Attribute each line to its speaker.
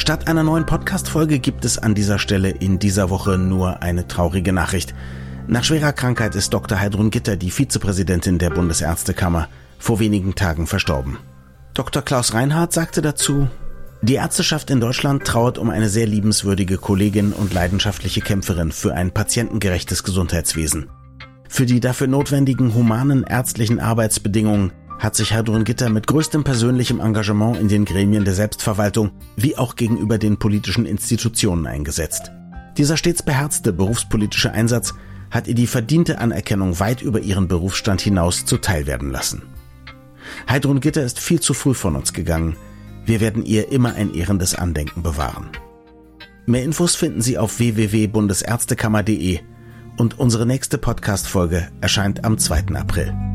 Speaker 1: Statt einer neuen Podcast-Folge gibt es an dieser Stelle in dieser Woche nur eine traurige Nachricht. Nach schwerer Krankheit ist Dr. Heidrun Gitter, die Vizepräsidentin der Bundesärztekammer, vor wenigen Tagen verstorben. Dr. Klaus Reinhardt sagte dazu, die Ärzteschaft in Deutschland trauert um eine sehr liebenswürdige Kollegin und leidenschaftliche Kämpferin für ein patientengerechtes Gesundheitswesen. Für die dafür notwendigen humanen ärztlichen Arbeitsbedingungen hat sich Heidrun Gitter mit größtem persönlichem Engagement in den Gremien der Selbstverwaltung wie auch gegenüber den politischen Institutionen eingesetzt. Dieser stets beherzte berufspolitische Einsatz hat ihr die verdiente Anerkennung weit über ihren Berufsstand hinaus zuteilwerden lassen. Heidrun Gitter ist viel zu früh von uns gegangen. Wir werden ihr immer ein ehrendes Andenken bewahren. Mehr Infos finden Sie auf www.bundesärztekammer.de und unsere nächste Podcast-Folge erscheint am 2. April.